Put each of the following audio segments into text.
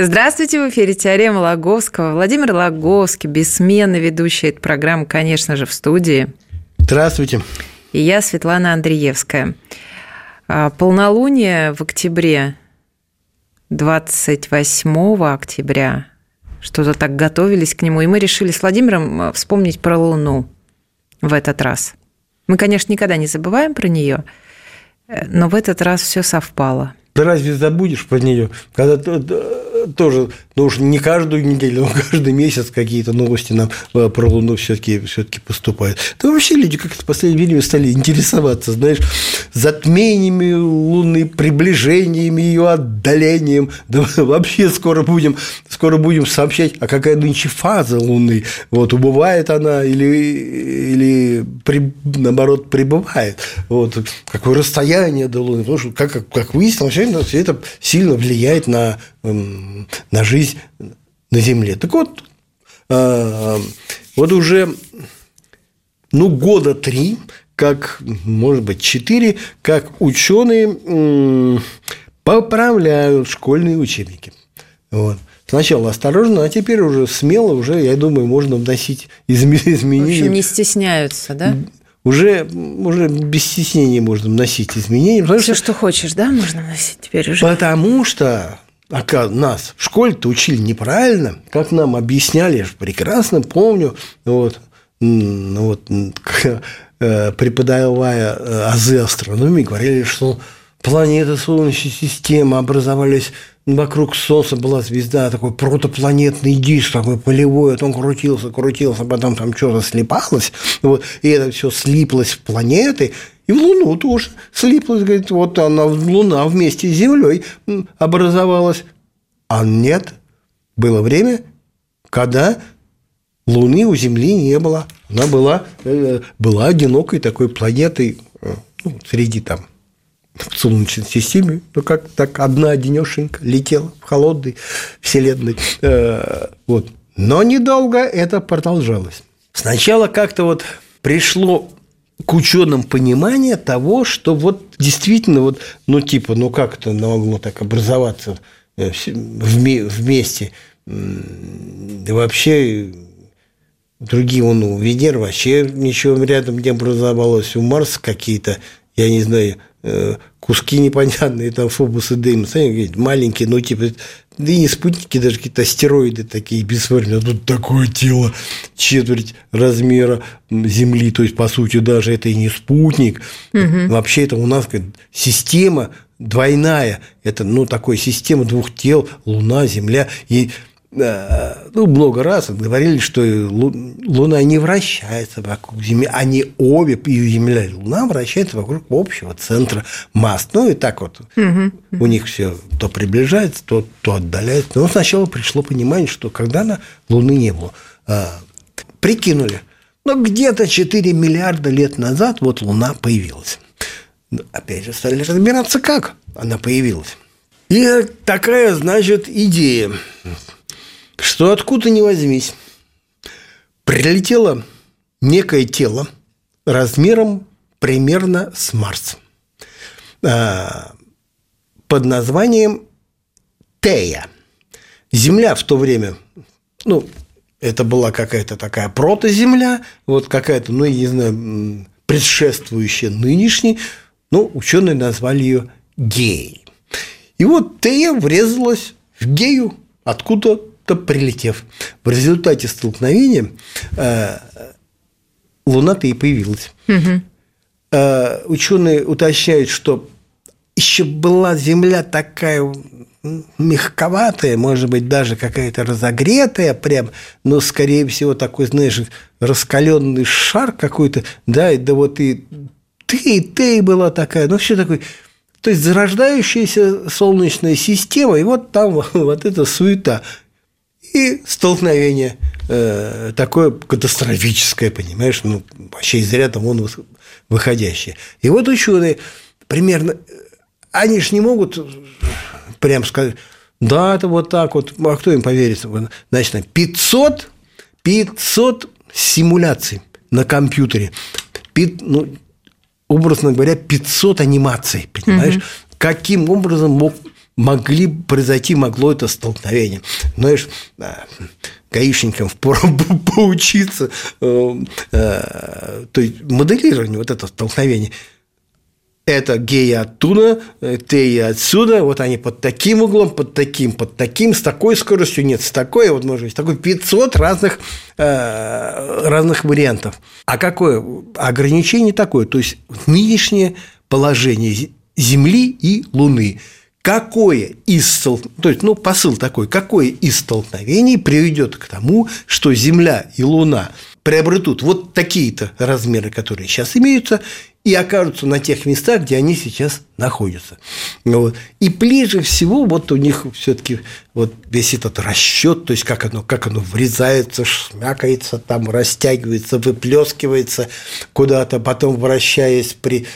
Здравствуйте, в эфире «Теорема Лаговского». Владимир Лаговский, бессменный ведущий этой программы, конечно же, в студии. Здравствуйте. И я, Светлана Андреевская. А, полнолуние в октябре, 28 октября, что-то так готовились к нему, и мы решили с Владимиром а, вспомнить про Луну в этот раз. Мы, конечно, никогда не забываем про нее, э, но в этот раз все совпало. Ты разве забудешь про нее, когда тоже, ну уж не каждую неделю, но каждый месяц какие-то новости нам э, про Луну все-таки все таки Да вообще люди как-то в последнее время стали интересоваться, знаешь, затмениями Луны, приближениями, ее отдалением. Да вообще скоро будем, скоро будем сообщать, а какая нынче фаза Луны. Вот, убывает она или, или при, наоборот прибывает. Вот, какое расстояние до Луны. Потому что, как, как выяснилось, все это сильно влияет на на жизнь на Земле. Так вот, а, вот уже ну, года три, как, может быть, четыре, как ученые поправляют школьные учебники. Вот. Сначала осторожно, а теперь уже смело, уже, я думаю, можно вносить изменения. В общем, не стесняются, да? Уже, уже без стеснения можно вносить изменения. Все, что, что хочешь, да, можно вносить теперь уже? Потому что а нас в школе-то учили неправильно, как нам объясняли, я прекрасно помню, вот, ну, вот, э, преподавая э, азы астрономии, говорили, что планеты Солнечной системы образовались вокруг Солнца была звезда, такой протопланетный диск, такой полевой, вот он крутился, крутился, потом там что-то слипалось, вот, и это все слиплось в планеты, и в Луну тоже слиплось, говорит, вот она, Луна вместе с Землей образовалась. А нет, было время, когда Луны у Земли не было. Она была, э, была одинокой такой планетой э, ну, среди там в Солнечной системе, ну как так одна одинешенька летела в холодной вселенной. Э, вот. Но недолго это продолжалось. Сначала как-то вот пришло к ученым понимание того, что вот действительно вот, ну типа, ну как это могло так образоваться э, вместе, да вообще другие, он у Венеры вообще ничего рядом не образовалось, у Марса какие-то, я не знаю, куски непонятные, там Фобус и Деймос, они маленькие, ну типа да и не спутники, даже какие-то астероиды такие бесформенные. Тут такое тело, четверть размера Земли. То есть, по сути, даже это и не спутник. Угу. Вообще, это у нас система двойная. Это, ну, такая система двух тел, Луна, Земля. И Э, ну, много раз говорили, что Луна не вращается вокруг Земли, они обе, и Земля, и Луна вращаются вокруг общего центра масс. Ну, и так вот угу. у них все то приближается, то, то отдаляется. Но сначала пришло понимание, что когда на Луны не было, а, прикинули, но где-то 4 миллиарда лет назад вот Луна появилась. Опять же, стали разбираться, как она появилась. И такая, значит, идея – что откуда ни возьмись, прилетело некое тело размером примерно с Марс а, под названием Тея. Земля в то время, ну, это была какая-то такая протоземля, вот какая-то, ну, я не знаю, предшествующая нынешней, ну, ученые назвали ее геей. И вот Тея врезалась в гею откуда то прилетев. В результате столкновения э, Луна-то и появилась. Угу. Ученые уточняют, что еще была Земля такая мягковатая, может быть, даже какая-то разогретая прям, но, скорее всего, такой, знаешь, раскаленный шар какой-то, да, да вот и ты, и ты была такая, ну, все такой то есть зарождающаяся Солнечная система, и вот там вот эта суета и столкновение э, такое катастрофическое, понимаешь, ну, вообще из ряда вон выходящее. И вот ученые примерно, они же не могут прям сказать, да, это вот так вот, а кто им поверит? Значит, 500, 500 симуляций на компьютере, ну, образно говоря, 500 анимаций, понимаешь? Угу. Каким образом мог могли произойти, могло это столкновение. Знаешь, гаишникам впору поучиться, э, э, то есть моделирование вот это столкновение. Это геи оттуда, теи отсюда, вот они под таким углом, под таким, под таким, с такой скоростью, нет, с такой, вот может быть, такой 500 разных, э, разных вариантов. А какое ограничение такое? То есть нынешнее положение Земли и Луны – какое из стол... то есть, ну, посыл такой, какое из столкновений приведет к тому, что Земля и Луна приобретут вот такие-то размеры, которые сейчас имеются, и окажутся на тех местах, где они сейчас находятся. Вот. И ближе всего вот у них все-таки вот весь этот расчет, то есть как оно, как оно врезается, шмякается, там растягивается, выплескивается куда-то, потом вращаясь при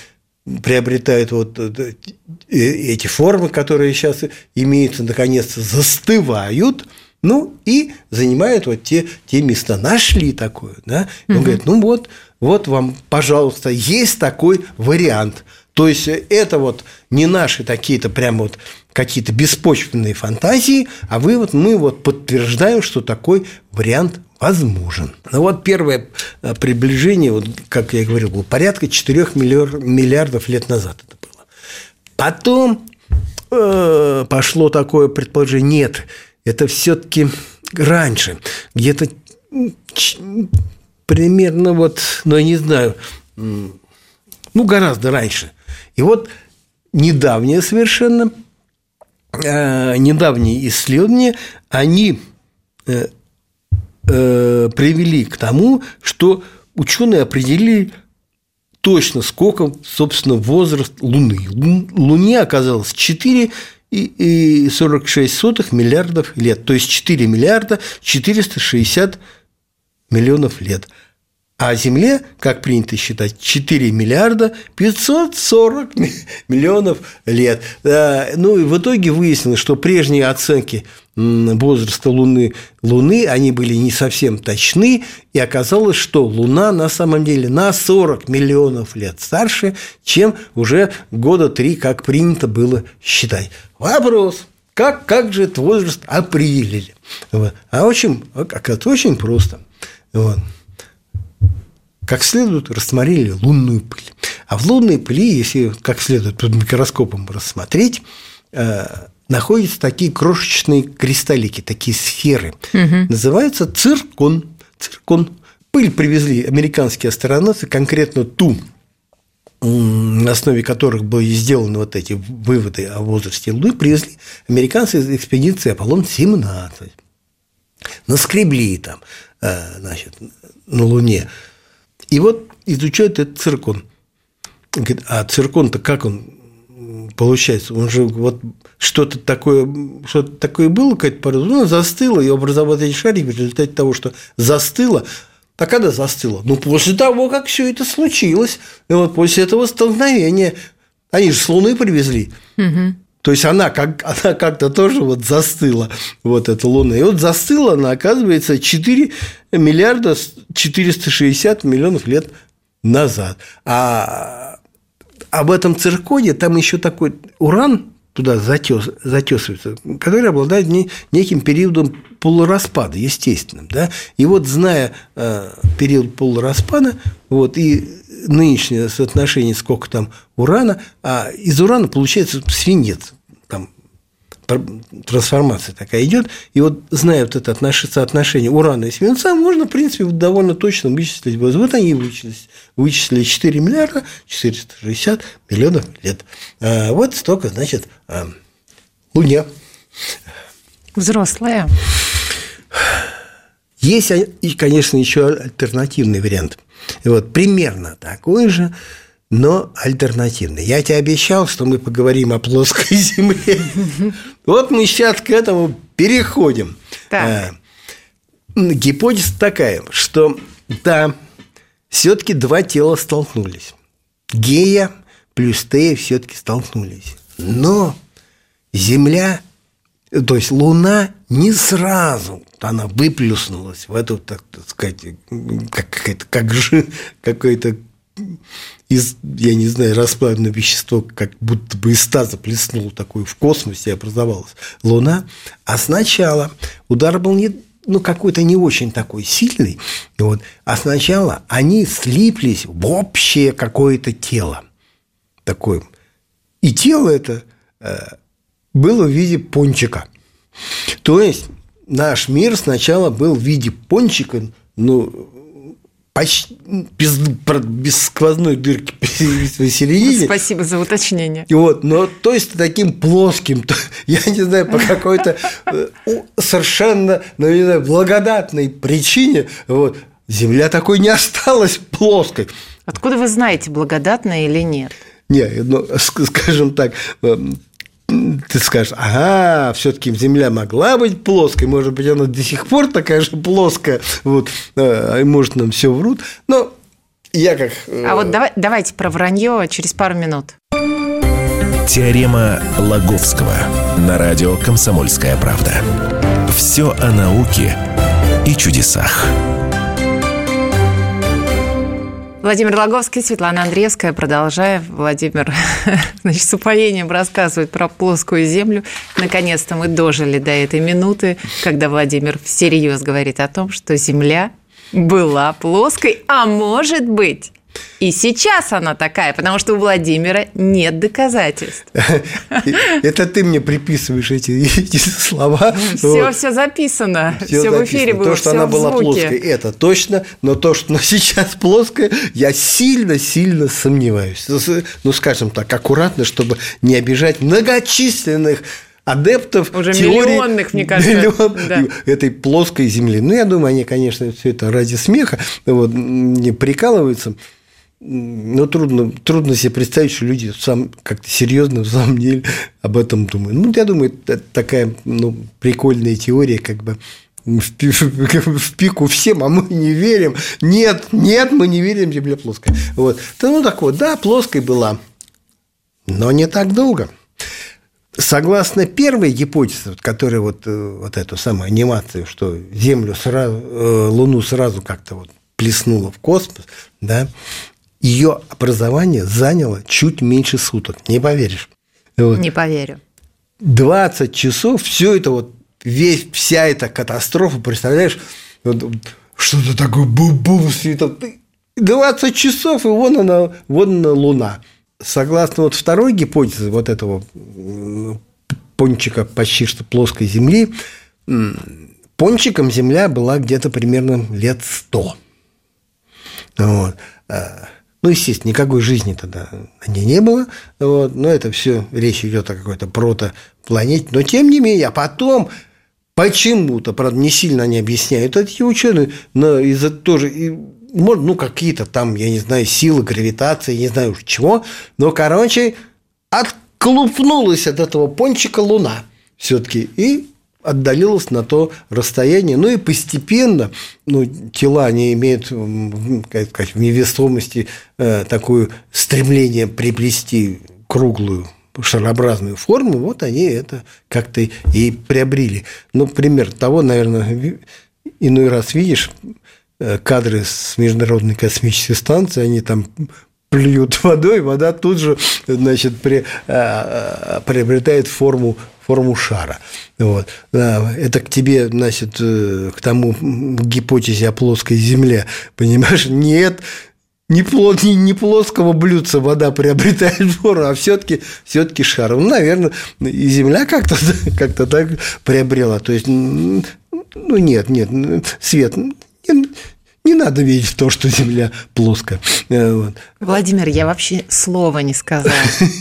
приобретают вот э, э, эти формы, которые сейчас имеются, наконец-то застывают, ну и занимают вот те, те места. Нашли такое, да? И он угу. говорит, ну вот, вот вам, пожалуйста, есть такой вариант. То есть это вот не наши такие-то прям вот какие-то беспочвенные фантазии, а вы вот мы вот подтверждаем, что такой вариант возможен. Ну вот первое э, приближение, вот, как я говорил, было порядка 4 миллиардов лет назад это было. Потом э, пошло такое предположение, нет, это все-таки раньше, где-то примерно вот, ну, я не знаю, ну, гораздо раньше. И вот недавнее совершенно, э, недавние исследования, они э, привели к тому, что ученые определили точно, сколько, собственно, возраст Луны. Луне оказалось 4 и 46 сотых миллиардов лет, то есть 4 миллиарда 460 миллионов лет – а Земле, как принято считать, 4 миллиарда 540 миллионов лет. Ну и в итоге выяснилось, что прежние оценки возраста Луны, Луны, они были не совсем точны, и оказалось, что Луна на самом деле на 40 миллионов лет старше, чем уже года три, как принято было считать. Вопрос, как, как же этот возраст определили? А очень, оказывается, очень просто. Вот как следует рассмотрели лунную пыль. А в лунной пыли, если как следует под микроскопом рассмотреть, э, находятся такие крошечные кристаллики, такие сферы. Угу. Называется циркон. Циркон. Пыль привезли американские астронавты, конкретно ту, на основе которых были сделаны вот эти выводы о возрасте Луны, привезли американцы из экспедиции Аполлон-17. Наскребли там, э, значит, на Луне и вот изучают этот циркон. Говорит, а циркон-то как он получается? Он же вот что-то такое, что-то такое было, какая-то порода, ну, застыло, и образовал эти шарики в результате того, что застыло, а когда застыло? Ну, после того, как все это случилось, и вот после этого столкновения, они же с Луны привезли. Угу. То есть она, как, она как-то тоже вот застыла, вот эта Луна. И вот застыла она, оказывается, 4 миллиарда 460 миллионов лет назад. А об этом цирконе там еще такой уран туда затес, затесывается, который обладает неким периодом полураспада, естественным. Да? И вот зная э, период полураспада, вот, и нынешнее соотношение, сколько там урана, а из урана получается свинец, трансформация такая идет, и вот зная вот это соотношение урана и свинца, можно, в принципе, довольно точно вычислить. Вот они вычислили, вычислили 4 миллиарда 460 миллионов лет. А вот столько, значит, а, Луне. Взрослая. Есть, и, конечно, еще альтернативный вариант. И вот примерно такой же, но альтернативный. Я тебе обещал, что мы поговорим о плоской Земле. Вот мы сейчас к этому переходим. Э, гипотеза такая, что да, все-таки два тела столкнулись. Гея плюс Тея все-таки столкнулись. Но Земля, то есть Луна не сразу она выплюснулась в эту, так, так сказать, как, как, как же какое-то из, я не знаю, расплавленное вещество, как будто бы из таза плеснуло такое в космосе и образовалась Луна. А сначала удар был не, ну, какой-то не очень такой сильный, вот, а сначала они слиплись в общее какое-то тело. Такое. И тело это э, было в виде пончика. То есть наш мир сначала был в виде пончика, ну, почти без, без сквозной дырки посередине. Спасибо за уточнение. И вот, но то есть таким плоским, я не знаю, по какой-то э, совершенно, ну, не знаю, благодатной причине, вот, Земля такой не осталась плоской. Откуда вы знаете, благодатная или нет? Не, ну, скажем так, эм, ты скажешь, ага, все-таки Земля могла быть плоской, может быть, она до сих пор такая же плоская, вот, а, и может нам все врут, но я как... Э, а вот давай, давайте про вранье через пару минут. Теорема Лаговского на радио «Комсомольская правда». Все о науке и чудесах. Владимир Логовский, Светлана Андреевская. Продолжая, Владимир значит, с упоением рассказывает про плоскую землю. Наконец-то мы дожили до этой минуты, когда Владимир всерьез говорит о том, что Земля была плоской, а может быть и сейчас она такая, потому что у Владимира нет доказательств. Это ты мне приписываешь эти, эти слова. Все, вот. все записано. Все, все в эфире было. То, что она была плоской, это точно. Но то, что она сейчас плоская, я сильно-сильно сомневаюсь. Ну, скажем так, аккуратно, чтобы не обижать многочисленных адептов Уже теории миллионных, мне кажется, миллион, да. этой плоской земли. Ну, я думаю, они, конечно, все это ради смеха вот, не прикалываются. Но трудно, трудно себе представить, что люди сам как-то серьезно в самом деле об этом думают. Ну, я думаю, это такая ну, прикольная теория, как бы в пику всем, а мы не верим. Нет, нет, мы не верим, Земля плоская. Вот. Ну, так вот, да, плоской была, но не так долго. Согласно первой гипотезе, которая вот, э, вот эту самую анимацию, что Землю сразу, э, Луну сразу как-то вот плеснуло в космос, да, ее образование заняло чуть меньше суток. Не поверишь. Вот. Не поверю. 20 часов, все это вот, весь, вся эта катастрофа, представляешь, вот, что-то такое бум-бум, светом. 20 часов, и вон она, вон она Луна. Согласно вот второй гипотезе вот этого пончика почти что плоской Земли, пончиком Земля была где-то примерно лет 100. Вот. Ну, естественно, никакой жизни тогда ней не было. Вот, но это все, речь идет о какой-то протопланете. Но тем не менее, а потом почему-то, правда, не сильно они объясняют, эти ученые, но из-за тоже, может, ну, какие-то там, я не знаю, силы гравитации, не знаю уж чего, но, короче, отклупнулась от этого пончика Луна все-таки. И отдалилась на то расстояние. Ну и постепенно ну, тела не имеют как сказать, в невесомости э, такое стремление приобрести круглую шарообразную форму, вот они это как-то и приобрели. Ну, пример того, наверное, иной раз видишь э, кадры с Международной космической станции, они там плюют водой, вода тут же значит, при, а, приобретает форму форму шара. Вот. Это к тебе, значит, э, к тому гипотезе о плоской земле. Понимаешь? Нет, не, плот, не, не плоского блюдца вода приобретает форму, а все-таки все шар. Ну, наверное, и Земля как-то как так приобрела. То есть, ну, нет, нет, свет, не надо верить в то, что Земля плоская. Э, вот. Владимир, я вообще слова не сказал.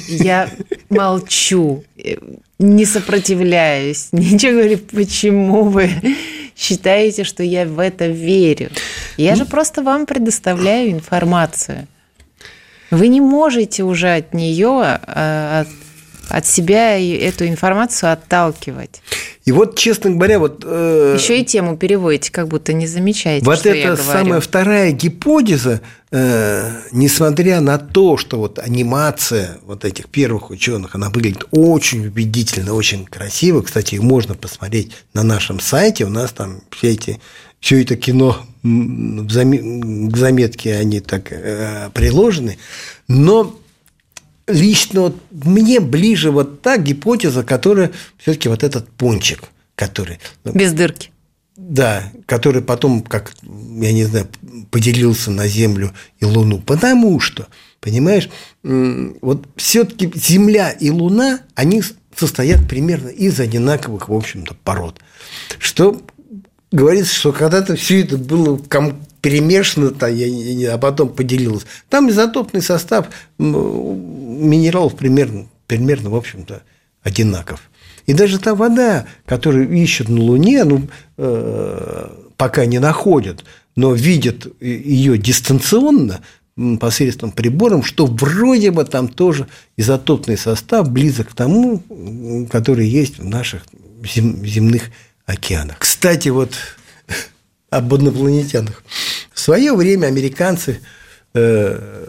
Я молчу, не сопротивляюсь, ничего говорю, почему вы считаете, что я в это верю. Я же просто вам предоставляю информацию. Вы не можете уже от нее, от от себя эту информацию отталкивать. И вот, честно говоря, вот... Э, Еще и тему переводите, как будто не замечаете, Вот что это я самая вторая гипотеза, э, несмотря на то, что вот анимация вот этих первых ученых, она выглядит очень убедительно, очень красиво. Кстати, можно посмотреть на нашем сайте. У нас там все эти все это кино к заметке они так э, приложены. Но лично вот мне ближе вот та гипотеза, которая все-таки вот этот пончик, который... Ну, Без дырки. Да, который потом, как, я не знаю, поделился на Землю и Луну. Потому что, понимаешь, вот все-таки Земля и Луна, они состоят примерно из одинаковых, в общем-то, пород. Что говорится, что когда-то все это было перемешано, -то, я, я, а потом поделилось. Там изотопный состав минералов примерно, примерно в общем-то, одинаков. И даже та вода, которую ищут на Луне, ну, э, пока не находят, но видят ее дистанционно, посредством прибором, что вроде бы там тоже изотопный состав близок к тому, который есть в наших земных океанах. Кстати, вот об инопланетянах. В свое время американцы э,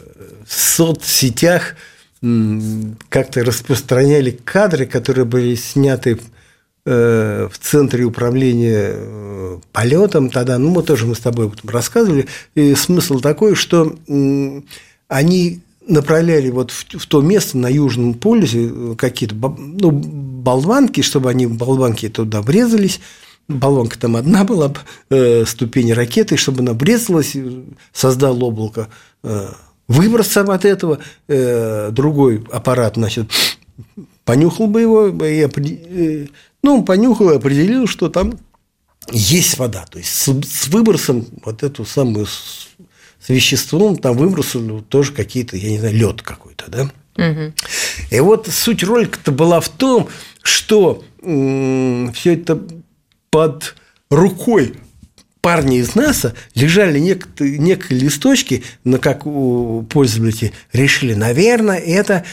в соцсетях как-то распространяли кадры, которые были сняты э, в центре управления э, полетом тогда, ну, мы тоже мы с тобой об этом рассказывали, и смысл такой, что они направляли вот в, в то место на Южном полюсе какие-то ну, болванки, чтобы они болванки туда врезались, Баллонка там одна была, э, ступень ракеты, чтобы она врезалась, создал облако э, выбросом от этого, э, другой аппарат, значит, понюхал бы его, и, э, ну, он понюхал и определил, что там есть вода. То есть с, с выбросом вот эту самую с, с веществом там выбросили тоже какие-то, я не знаю, лед какой-то, да. Угу. И вот суть ролика-то была в том, что все это под рукой парни из НАСА лежали некие, некие листочки, но как пользователи решили, наверное, это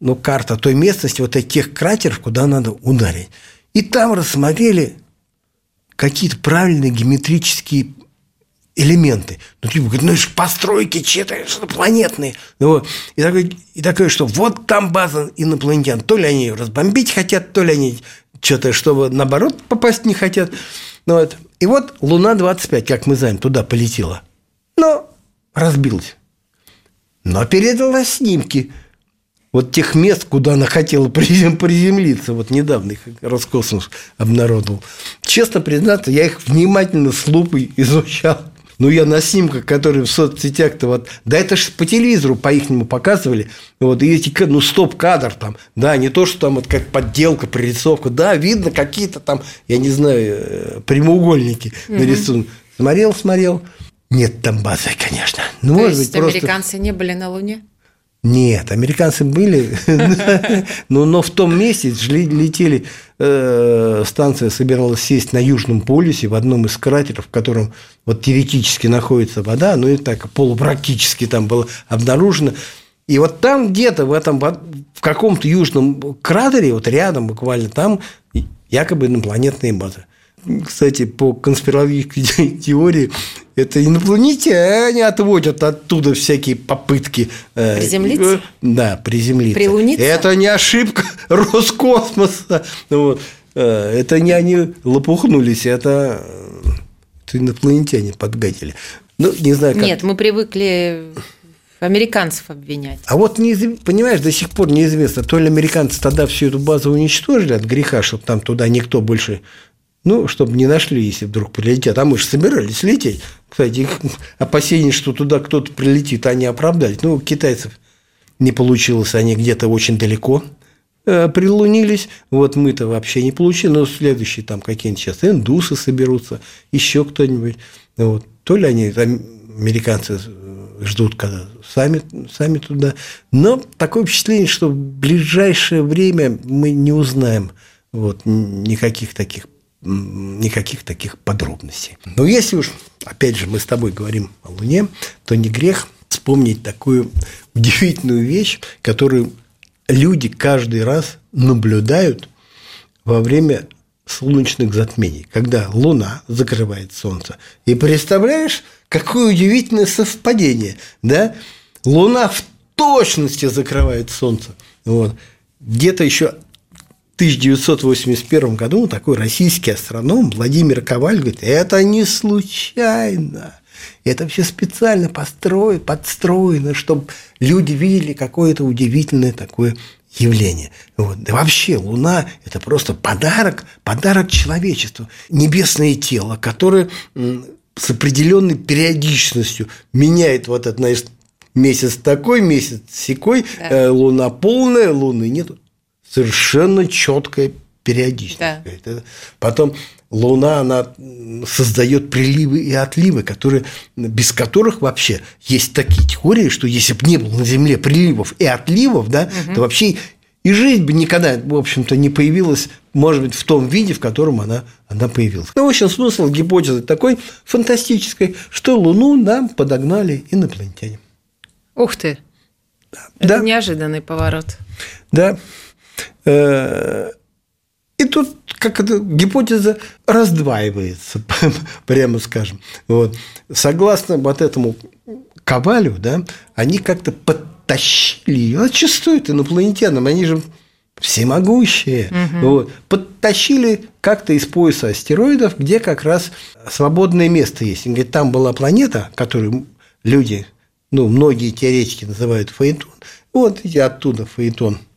ну, карта той местности, вот этих кратеров, куда надо ударить. И там рассмотрели какие-то правильные геометрические элементы. Ну, типа, говорит, ну, это же постройки чьи-то инопланетные. Вот. И, такое, и такое, что вот там база инопланетян. То ли они разбомбить хотят, то ли они что-то, чтобы наоборот попасть не хотят. Ну, вот. И вот Луна-25, как мы знаем, туда полетела. Но разбилась. Но передала снимки вот тех мест, куда она хотела приземлиться. Вот недавно их Роскосмос обнародовал. Честно признаться, я их внимательно с лупой изучал. Ну, я на снимках, которые в соцсетях-то вот... Да это же по телевизору по-ихнему показывали. Вот, и эти, ну, стоп-кадр там. Да, не то, что там вот как подделка, прорисовка. Да, видно какие-то там, я не знаю, э, прямоугольники угу. нарисованы. Смотрел, смотрел. Нет там базы, конечно. Ну, то может есть, быть, американцы просто... не были на Луне? Нет, американцы были, но, в том месте летели, э, станция собиралась сесть на Южном полюсе в одном из кратеров, в котором вот теоретически находится вода, но и так полупрактически там было обнаружено. И вот там где-то в этом в каком-то южном кратере, вот рядом буквально там якобы инопланетные базы. Кстати, по конспирологической теории, это инопланетяне отводят оттуда всякие попытки... Э, приземлиться? Э, да, приземлиться. Прилуниться? Это не ошибка Роскосмоса. Вот. Э, это не они лопухнулись, это, это инопланетяне подгадили. Ну, не знаю, как... Нет, мы привыкли американцев обвинять. А вот, не, понимаешь, до сих пор неизвестно, то ли американцы тогда всю эту базу уничтожили от греха, чтобы там туда никто больше ну, чтобы не нашли, если вдруг прилетят. А мы же собирались лететь. Кстати, их опасения, что туда кто-то прилетит, они оправдались. Ну, китайцев не получилось, они где-то очень далеко э, прилунились. Вот мы-то вообще не получили. Но следующие там какие-нибудь сейчас индусы соберутся, еще кто-нибудь. Вот. То ли они, американцы ждут, когда сами, сами туда. Но такое впечатление, что в ближайшее время мы не узнаем вот, никаких таких никаких таких подробностей. Но если уж, опять же, мы с тобой говорим о Луне, то не грех вспомнить такую удивительную вещь, которую люди каждый раз наблюдают во время солнечных затмений, когда Луна закрывает Солнце. И представляешь, какое удивительное совпадение, да? Луна в точности закрывает Солнце. Вот. Где-то еще 1981 году такой российский астроном Владимир Коваль говорит, это не случайно. Это все специально построено, подстроено, чтобы люди видели какое-то удивительное такое явление. Вот. Да вообще Луна – это просто подарок, подарок человечеству. Небесное тело, которое с определенной периодичностью меняет вот этот месяц такой, месяц секой, да. э, луна полная, луны нет. Совершенно четкая периодичность. Да. Потом Луна, она создает приливы и отливы, которые, без которых вообще есть такие теории, что если бы не было на Земле приливов и отливов, да, угу. то вообще и жизнь бы никогда, в общем-то, не появилась, может быть, в том виде, в котором она, она появилась. Ну, в общем, смысл гипотезы такой фантастической, что Луну нам подогнали инопланетяне. Ух ты! Да. Это да. неожиданный поворот. Да. Э, и тут как эта гипотеза раздваивается, прямо скажем. Вот. Согласно вот этому Ковалю, да, они как-то подтащили ее. А что стоит инопланетянам? Они же всемогущие. Угу. Вот. Подтащили как-то из пояса астероидов, где как раз свободное место есть. Он говорит, там была планета, которую люди, ну, многие теоретики называют Фаэтон. Вот и оттуда Фаэтон –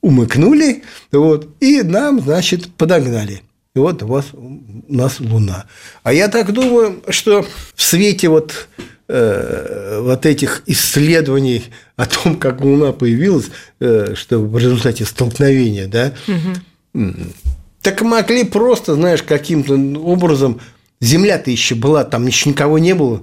умыкнули, вот, и нам, значит, подогнали. И вот у вас у нас Луна. А я так думаю, что в свете вот, э, вот этих исследований о том, как Луна появилась, э, что в результате столкновения, да, угу. так могли просто, знаешь, каким-то образом Земля-то еще была, там еще никого не было.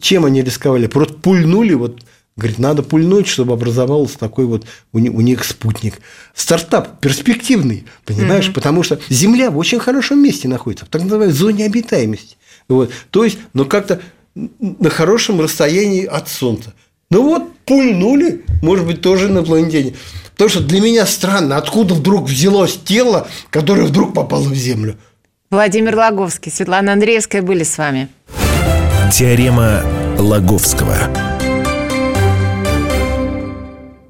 Чем они рисковали? Просто пульнули вот Говорит, надо пульнуть, чтобы образовался такой вот у них спутник. Стартап перспективный, понимаешь, mm потому что Земля в очень хорошем месте находится, в так называемой зоне обитаемости. Вот. То есть, но как-то на хорошем расстоянии от Солнца. Ну вот, пульнули, может быть, тоже на инопланетяне. Потому что для меня странно, откуда вдруг взялось тело, которое вдруг попало в Землю. Владимир Логовский, Светлана Андреевская были с вами. Теорема Лаговского.